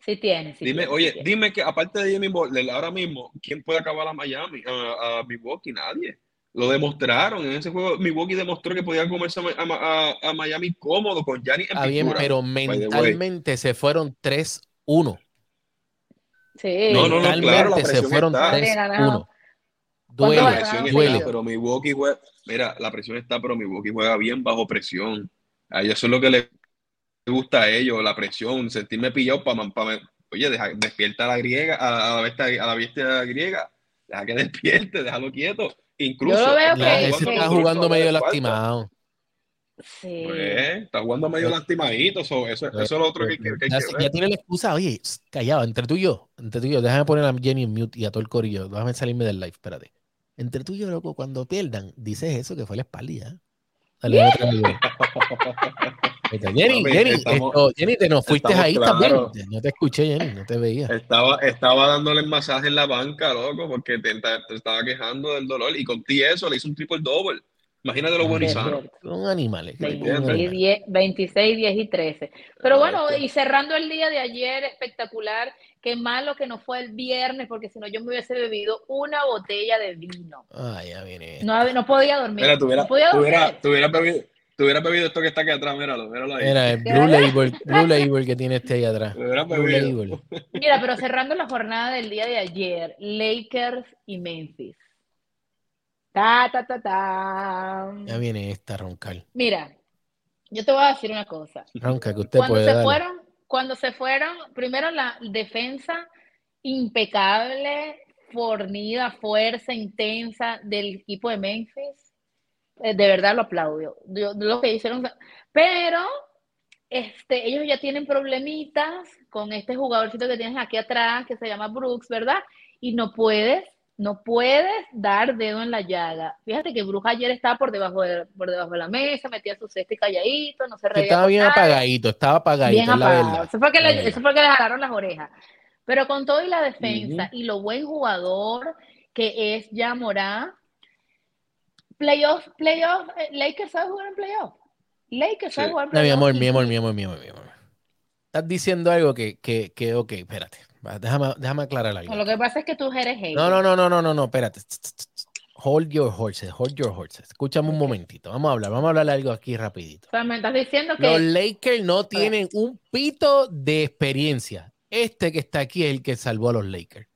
Sí tiene, sí Dime, tiene, sí oye, tiene. dime que aparte de Jimmy Butler, ahora mismo, ¿quién puede acabar a Miami, a, a Milwaukee? Nadie. Lo demostraron en ese juego. Milwaukee demostró que podían comerse a, Ma- a- a Miami cómodo con Giannis en Está bien, pero mentalmente se fueron 3-1. Sí. No, no, no, claro, la se fueron está. 3-1. ¿Cuánto Duele, La ganaron? presión duele. está, pero Milwaukee juega. Mira, la presión está, pero Milwaukee juega bien bajo presión. A ellos eso es lo que les gusta a ellos, la presión, sentirme pillado para. oye, deja, despierta a la griega, a, a la bestia, a la bestia griega. Deja que <laughs> despierte, déjalo quieto. Incluso. Yo lo veo La- que- ese que- está jugando medio lastimado. Sí. Pues, está jugando medio lastimadito. Eso, eso, eso es lo otro que, que- ya, que ya tiene la excusa, oye, callado, entre tú y yo, entre tú y yo, déjame poner a Jenny en mute y a todo el corillo, déjame salirme del live, espérate. Entre tú y yo, loco, cuando pierdan, dices eso que fue la espalda. Dale otro nivel. Jenny, Jenny, estamos- esto- Jenny, te nos fuiste ahí también. No te escuché, Jenny, no te veía. Estaba, estaba dándole el masaje en la banca, loco, porque te, te- te estaba quejando del dolor. Y con ti eso le hizo un triple double. Imagínate lo bueno y sano. Son animales. son 26, animales. 10, 26, 10 y 13. Pero bueno, y cerrando el día de ayer, espectacular. Qué malo que no fue el viernes, porque si no yo me hubiese bebido una botella de vino. Ah, ya viene. No, no podía dormir. Mira, tuviera, no podía dormir. tuviera, tuviera bebido, tuviera bebido esto que está aquí atrás, míralo, míralo ahí. Mira, el Blue Label, Blue Label que tiene este ahí atrás. Blue. Label. Mira, pero cerrando la jornada del día de ayer, Lakers y Memphis. Ta, ta, ta, ta. Ya viene esta roncal. Mira, yo te voy a decir una cosa. Ronca que usted Cuando puede se fueron, cuando se fueron, primero la defensa impecable, fornida, fuerza intensa del equipo de Memphis. eh, de verdad lo aplaudo. Yo- lo que hicieron, pero este, ellos ya tienen problemitas con este jugadorcito que tienes aquí atrás, que se llama Brooks, ¿verdad? Y no puedes, no puedes dar dedo en la llaga. Fíjate que Brooks ayer estaba por debajo de, por debajo de la mesa, metía su cesta y calladito, no se reía. estaba bien apagadito, estaba apagadito, Bien es la apagado. verdad. Eso fue que La le, verdad. eso fue que le jalaron las orejas. Pero con todo y la defensa y lo buen jugador que es ya Morán, playoff, playoff, eh, Lakers sabe jugar en playoff. Lakers sabe Sí. jugar en No, mi playoff. amor, y- mi amor, mi amor, mi amor, mi amor. Estás diciendo algo que, que, que ok, espérate. Déjame, déjame aclarar algo. Lo que pasa es que tú eres hater. No, no, no, no, no, no, no, espérate. Hold your horses, hold your horses. Escúchame un momentito. Vamos a hablar, vamos a hablar algo aquí rapidito. O sea, me estás diciendo Los que Lakers no tienen un pito de experiencia. Este que está aquí es el que salvó a los Lakers.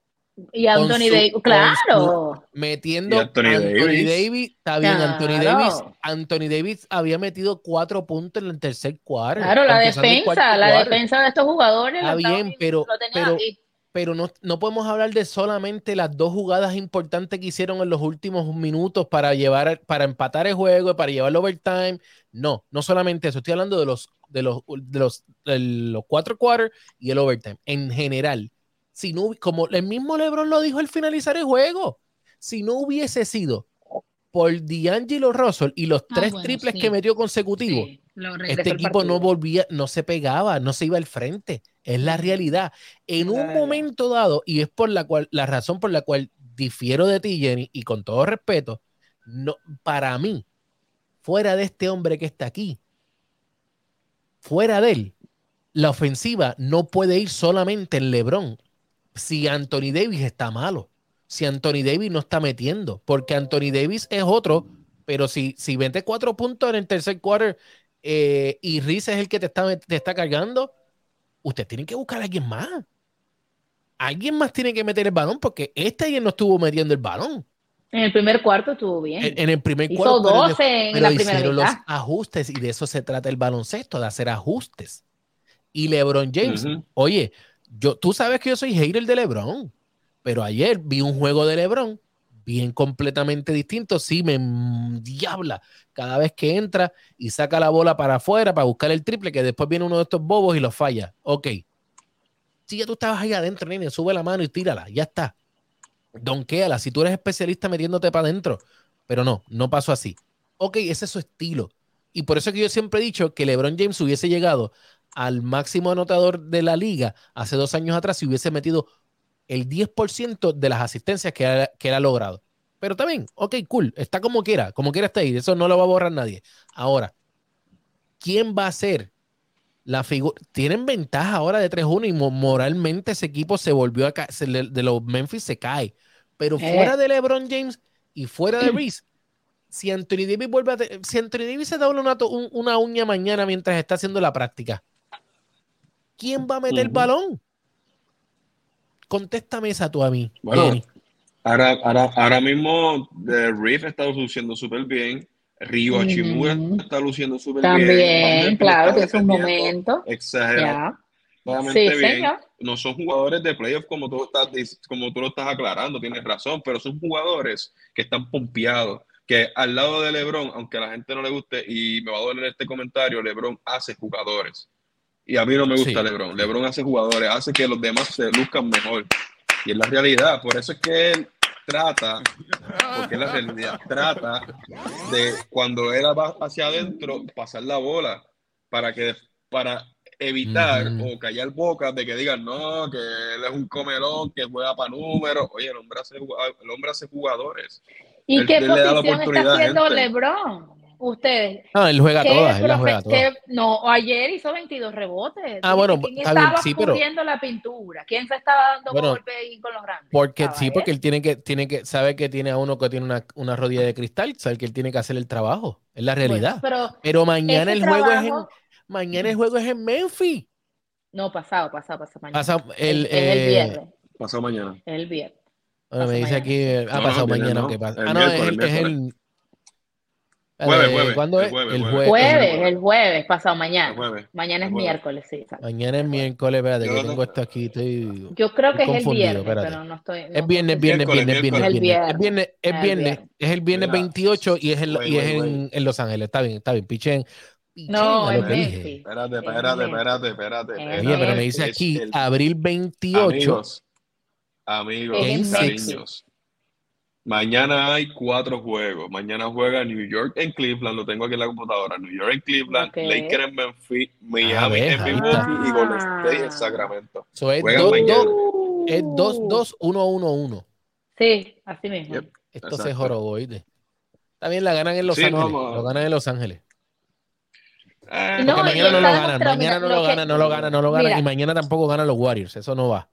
Y Anthony Davis, claro. Metiendo Anthony Davis. Davis, está bien, Anthony. Davis. Anthony Davis había metido cuatro puntos en el tercer cuarto. Claro, la defensa, la quarter. defensa de estos jugadores. Está bien, pero- pero- pero no, no podemos hablar de solamente las dos jugadas importantes que hicieron en los últimos minutos para llevar para empatar el juego, para llevar el overtime. No, no solamente eso. Estoy hablando de los de los de los, de los cuatro quarters y el overtime. En general, si no como el mismo LeBron lo dijo al finalizar el juego, si no hubiese sido por D'Angelo Russell y los Ah, tres bueno, triples sí. que metió consecutivos, Sí, este equipo no volvía, no se pegaba, no se iba al frente. Es la realidad. En La un momento dado, y es por la cual, la razón por la cual difiero de ti, Jenny, y con todo respeto, no, para mí, fuera de este hombre que está aquí, fuera de él, la ofensiva no puede ir solamente en LeBron. Si Anthony Davis está malo, si Anthony Davis no está metiendo, porque Anthony Davis es otro, pero si, si mete cuatro puntos en el tercer quarter eh, y Riz es el que te está, te está cargando, usted tiene que buscar a alguien más. Alguien más tiene que meter el balón porque este ayer no estuvo metiendo el balón. En el primer cuarto estuvo bien. En, en el primer Hizo cuarto. pero de- 12 en pero la primera hicieron los ajustes y de eso se trata el baloncesto, de hacer ajustes. Y LeBron James, oye, yo, tú sabes que yo soy hater de LeBron, pero ayer vi un juego de LeBron bien completamente distinto. Sí, me diabla cada vez que entra y saca la bola para afuera para buscar el triple, que después viene uno de estos bobos y lo falla. Ok. Si ya tú estabas ahí adentro, nene, sube la mano y tírala, ya está. Donkeala, si tú eres especialista metiéndote para adentro. Pero no, no pasó así. Ok, ese es su estilo. Y por eso es que yo siempre he dicho que LeBron James hubiese llegado al máximo anotador de la liga hace dos años atrás si hubiese metido el 10% de las asistencias que, ha- que él ha logrado. Pero también, ok, cool, está como quiera, como quiera está ahí, eso no lo va a borrar nadie. Ahora, ¿quién va a ser la figura? Tienen ventaja ahora de 3-1 y mo- moralmente ese equipo se volvió a caer, de los Memphis se cae. Pero Eh. fuera de LeBron James y fuera de <clears throat> Reese, si Anthony Davis vuelve a si Anthony Davis se da una, una uña mañana mientras está haciendo la práctica, ¿quién va a meter el balón? Contéstame esa tú a mí. Bueno, Jenny. Ahora, ahora, ahora mismo The Reef está luciendo súper bien. Ryo Hachimura Ujú. está luciendo súper bien. También, claro, que es un momento. Exageradamente Ya. Sí, bien. señor. No son jugadores de playoff como tú, estás, como tú lo estás aclarando, tienes razón, pero son jugadores que están pompeados. Que al lado de LeBron, aunque a la gente no le guste, y me va a doler este comentario, LeBron hace jugadores. Y a mí no me gusta Sí. LeBron. LeBron hace jugadores, hace que los demás se luzcan mejor. Y es la realidad. Por eso es que él trata, porque es la realidad, trata de cuando era va hacia adentro pasar la bola para que para evitar o callar bocas de que digan no, que él es un comelón, que juega para números. Oye, el hombre hace, el hombre hace jugadores. ¿Y Él- qué él le da la posición está haciendo. LeBron? Ustedes. No, él juega ¿Qué todas, él juega todas. qué- no, ayer hizo 22 rebotes. Ah, bueno, ¿Quién está bien, estaba sí, pero- la pintura? ¿Quién se estaba dando Bueno, golpes ahí con los grandes? Porque Estaba sí, él. porque él tiene que, tiene que, sabe que tiene a uno que tiene una, una rodilla de cristal, sabe que él tiene que hacer el trabajo, es la realidad. Bueno, pero Pero mañana el juego es en, mañana el juego es en Memphis. no, pasado, pasado, pasado mañana. Pasa el, es el eh, viernes. Pasó mañana. Es el viernes. bueno, me dice mañana. aquí, ha no, pasado mañana, no. ¿qué pasa? Ah, no, es miércoles, el, es el Jueves, eh, jueves, ¿Cuándo el es? jueves, El jueves. jueves. Jueves, el- el jueves, pasado mañana. El jueves. Mañana es el miércoles, sí. exacto. Mañana es miércoles, espérate, Yo que tengo esto aquí, estoy... Yo creo que es el confundido, viernes, espérate. pero no estoy. no Es viernes, estoy viernes, viernes, viernes, viernes. El Es viernes, es El viernes, es el viernes Mira. 28 y es en, Güey, y es en, en Los Ángeles. Está bien, está bien. Pichen. No, dije. Memphis. Espérate, espérate, espérate, espérate. Oye, pero me Es dice Es aquí el- abril 28. Amigos, amigos, Es cariños. Mañana hay cuatro juegos. Mañana juega New York en Cleveland, lo tengo aquí en la computadora. New York en Cleveland, Ok. Lakers en Memphis, Ah, Miami en Milwaukee y Golden State en Sacramento. So, es Juegan 2, mañana. 2, es 2, 2, 1, 1, 1. Sí, así mismo. Yep. Esto Exacto. se. Está bien, la ganan en Los Sí, Ángeles. Lo ganan en Los Ángeles. Eh, no, mañana no lo ganan, mañana no lo ganan, no lo ganan, no lo ganan. Y mañana tampoco ganan los Warriors. Eso no va.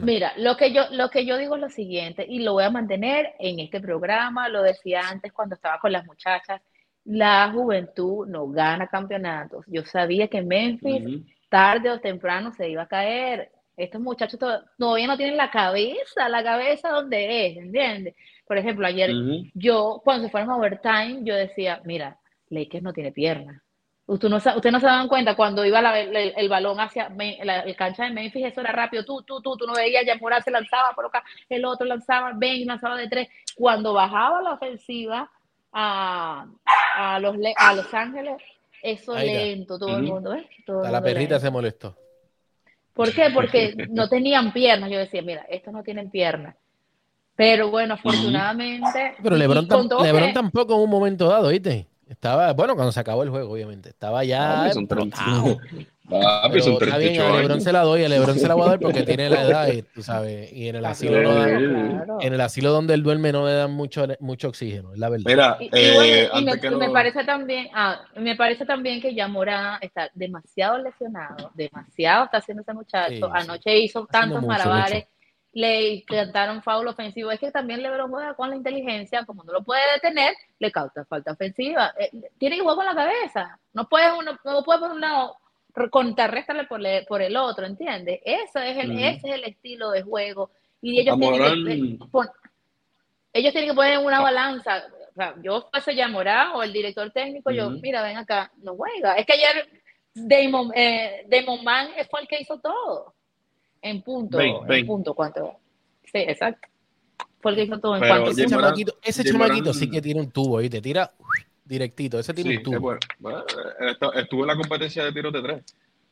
No. Mira, lo que yo, lo que yo digo es lo siguiente, y lo voy a mantener en este programa, lo decía antes cuando estaba con las muchachas, la juventud no gana campeonatos. Yo sabía que Memphis tarde o temprano se iba a caer. Estos muchachos to- todavía no tienen la cabeza, la cabeza donde es, ¿entiendes? Por ejemplo, ayer yo, cuando se fueron a overtime, yo decía, mira, Lakers no tiene pierna. Usted no, ustedes no se dan cuenta cuando iba la- el, el balón hacia la, el cancha de Memphis, eso era rápido. Tú, tú, tú, tú no veías, ya Morán se lanzaba por acá, el otro lanzaba, Ben lanzaba de tres. Cuando bajaba la ofensiva a, a, los, a Los Ángeles, eso lento, todo el mundo, el A la perrita lento. se molestó. ¿Por qué? Porque no tenían piernas. Yo decía, mira, estos no tienen piernas. Pero bueno, afortunadamente. Pero LeBron, tam- que- tampoco en un momento dado, ¿viste? Estaba, bueno, cuando se acabó el juego, obviamente. Estaba ya Ah, son 30. explotado. Papi, son está bien, 38 a LeBron años. se la doy, a LeBron se la voy a dar porque tiene la edad y tú sabes, y en el asilo no dan- en el asilo donde él duerme no le dan mucho, mucho oxígeno, es la verdad. Mira, Y, y eh, y me, parece también, ah, me parece también que ya Morán está demasiado lesionado, demasiado está haciendo ese muchacho. Sí, sí. Anoche hizo tantos mucho, malabares, le cantaron foul ofensivo. Es que también LeBron juega con la inteligencia, como no lo puede detener, le causa falta ofensiva. Eh, tiene que jugar con la cabeza. No puede uno, no puede por un lado re- contrarrestarle por, le- por el otro, ¿entiendes? Ese es el, ese es el estilo de juego. Y ellos tienen que eh, pon- ellos tienen que poner una balanza. O sea, yo fuese ya Morán o el director técnico, yo, mira, ven acá, no juega. Es que ayer Damon, eh, Damon Man fue el que hizo todo. En punto, en punto, ¿cuánto? Sí, exacto. Fue el que hizo todo en Pero cuanto. ese Jim chamaquito, ese sí que tiene un tubo y te tira directito, ese tiene Sí, un tubo. bueno. Bueno, él está- estuvo en la competencia de tiros de tres.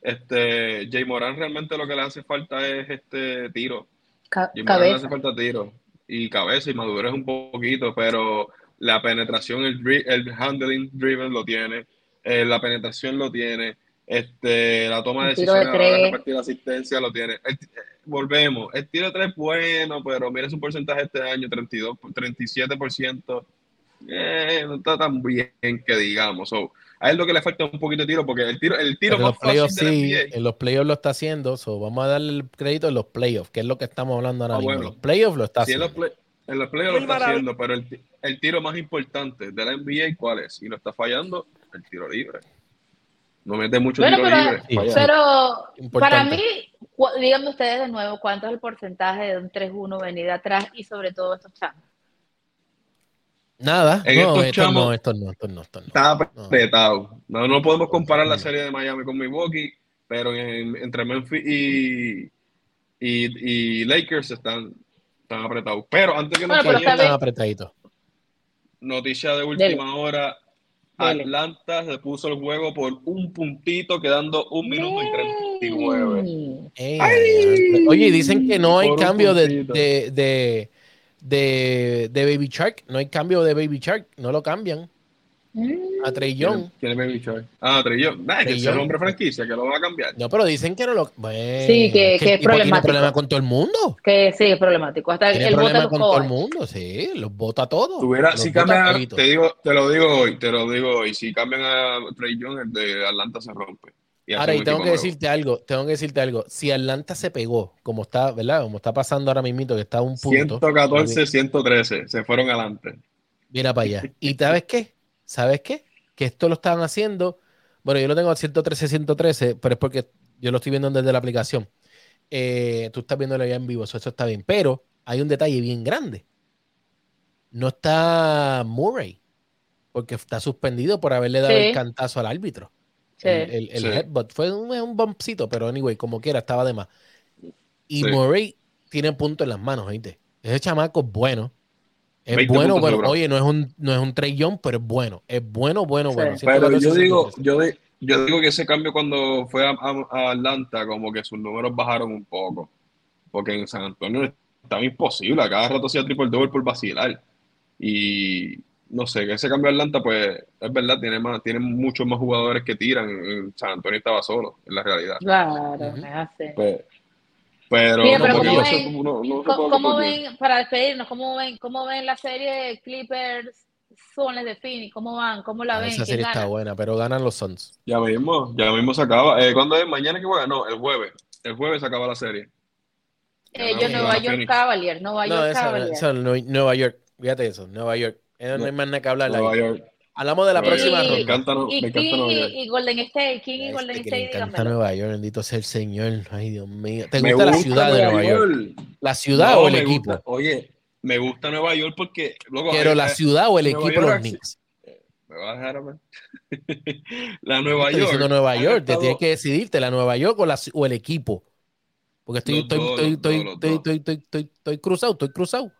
Este, Jay Morán realmente lo que le hace falta es este tiro. Ca- Jay Morán le hace cabeza. falta tiro y cabeza y madurez un poquito, pero la penetración, el, dri- el handling driven lo tiene, eh, la penetración lo tiene, este, la toma de de decisiones la de tres. repartir asistencia lo tiene. El- eh, volvemos, el tiro de tres bueno, pero mira su porcentaje este año, 32, 37%. Eh, no está tan bien que digamos. So, a él lo que le falta es un poquito de tiro, porque el tiro, el tiro más los playoffs fácil de sí, la NBA. en los playoffs lo está haciendo, so vamos a darle el crédito en los playoffs, que es lo que estamos hablando ahora Ah, mismo. bueno. Los playoffs lo está en haciendo. los, play- en los playoffs lo está haciendo, pero el, el tiro más importante de la NBA, ¿cuál es? Y lo está fallando, el tiro libre. No mete mucho Bueno, pero, libre. Pero para mí, díganme ustedes de nuevo cuánto es el porcentaje de un 3-1 venir de atrás y sobre todo estos chamos. Nada, En no, estos chamos- no, estos no, estos no, estos no. Está apretado. No, no podemos comparar la serie de Miami con Milwaukee, pero en- entre Memphis y, y, y Lakers están, están apretados. Pero antes que nos Bueno, Están apretaditos. noticia de última hora. Atlanta se puso el juego por un puntito, quedando un minuto y 39. Yay. Ey. Oye, y dicen que no hay cambio de, de- de, de Baby Shark. No hay cambio de Baby Shark, no lo cambian. Mm. A Trey ¿Quién, Young. quién es Baby Shark? Ah, Trey Young. Nah, que es Young. nombre franquicia, que lo va a cambiar. No, pero dicen que no lo. Bueno, Sí, que- es que el es tipo tiene problemático. problema con todo el mundo. Que sí, es problemático. Hasta Tiene el problema con todo el mundo, sí, los vota todos. Tuviera, si cambian, te digo, te lo digo hoy, te lo digo hoy, si cambian a Trey Young, el de Atlanta se rompe. Y Ahora, y tengo que nuevo. decirte algo, tengo que decirte algo. Si Atlanta se pegó, como está, ¿verdad? Como está pasando ahora mismo, que está a un punto. 114, 113, se fueron adelante. Mira para allá. ¿Y sabes qué? ¿Sabes qué? Que esto lo estaban haciendo. Bueno, yo lo tengo a 113, 113, pero es porque yo lo estoy viendo desde la aplicación. Eh, tú estás viéndolo ya en vivo, eso, eso está bien. Pero hay un detalle bien grande. No está Murray, porque está suspendido por haberle dado Sí. el cantazo al árbitro. Sí. El, el- el Sí. headbutt fue un, un bumpcito, pero anyway, como quiera, estaba de más. Y Sí. Murray tiene punto en las manos, ¿oíste? Ese chamaco es bueno. Es 20 bueno, bueno. Oye, no es un, no es un Trey Young, pero es bueno. Es bueno, bueno, Sí. bueno. Pero 114, yo digo, 113. yo, yo digo que ese cambio cuando fue a, a- a Atlanta, como que sus números bajaron un poco. Porque en San Antonio estaba imposible, a cada rato hacía triple double por vacilar. Y no sé, que ese cambio a Atlanta, pues es verdad, tiene más, tiene muchos más jugadores que tiran. En San Antonio estaba solo, en la realidad. Claro, es así. Pues, pero Mira, no, pero porque ¿cómo no ven- no- no sé ¿Cómo, por- cómo por qué. ven, para despedirnos, cómo ven, cómo ven la serie Clippers Soles de Phoenix? ¿Cómo van? ¿Cómo la Ah, ven? Esa ¿Quién serie gana? está buena, pero ganan los Suns. Ya mismo, ya mismo se acaba. Eh, ¿cuándo es? ¿Mañana que juega? No, el jueves. El jueves se acaba la serie. Eh, yo Nueva York. Cavaliers, Nueva No, York esa, Cavaliers. esa no- Nueva York. Fíjate eso, Nueva York. Eh, No, hay más nada que hablar. Nueva. York. Hablamos de la Nueva próxima York. Me ronda. encanta, no- Y me encanta King Nueva y, York. y Golden State, King y Golden este le State, encanta dígamelo. Nueva York, bendito sea el Señor. Ay, Dios mío. ¿Te Me gusta la gusta ciudad de Nueva York? ¿La ciudad No, o el me equipo? gusta- Oye, me gusta Nueva York porque, loco, Pero hay- la ciudad o el Nueva equipo, York los Knicks. Me va a dejar hablar. <laughs> La Nueva Estoy York. diciendo Nueva York, te estado- tienes que decidirte, la Nueva York o, la, o el equipo. Porque estoy, estoy, estoy, estoy, estoy, estoy, estoy, estoy- estoy cruzado, estoy cruzado.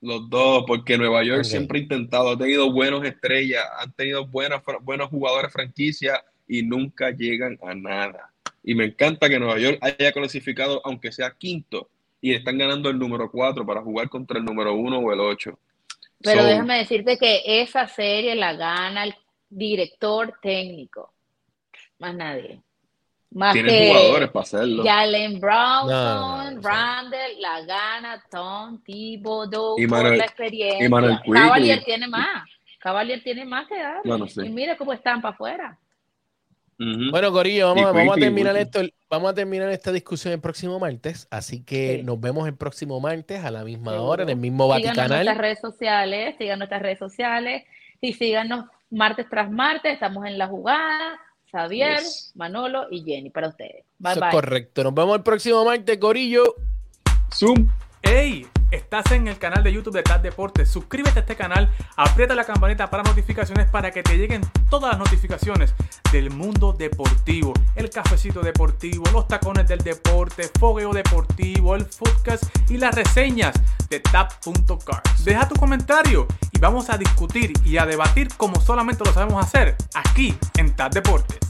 Los dos, porque Nueva York siempre ha intentado, ha tenido buenos estrellas, han tenido buenas, buenos jugadores franquicia y nunca llegan a nada. Y me encanta que Nueva York haya clasificado, aunque sea quinto, y están ganando el número 4 para jugar contra el número 1 o el 8. Pero So, déjame decirte que esa serie la gana el director técnico. Más nadie. Más tienen que jugadores para hacerlo. Jalen Brown, No, no, no. Randall, la gana Tom Thibodeau Y la experiencia. y Manuel. Cavalier tiene más. Cavalier tiene más que darle. Bueno, sí. Y mira cómo están para afuera. Bueno, Corillo, vamos, Y a- vamos a quickly, terminar quickly. esto, vamos a terminar esta discusión el próximo martes. Así que Sí. nos vemos el próximo martes a la misma Seguro. hora en el mismo Síganos en nuestras Vaticanal. redes sociales, sigan nuestras redes sociales y síganos martes tras martes. Estamos en la jugada. Xavier, Yes. Manolo y Jenny para ustedes. Bye Eso bye. es correcto. Nos vemos el próximo martes, Corillo. Zoom. ¡Hey! Estás en el canal de YouTube de TAD Deportes. Suscríbete a este canal, aprieta la campanita para notificaciones para que te lleguen todas las notificaciones del mundo deportivo. El cafecito deportivo, los tacones del deporte, fogueo deportivo, el footcast y las reseñas de TAP.cars. Deja tu comentario y vamos a discutir y a debatir como solamente lo sabemos hacer aquí en TAD Deportes.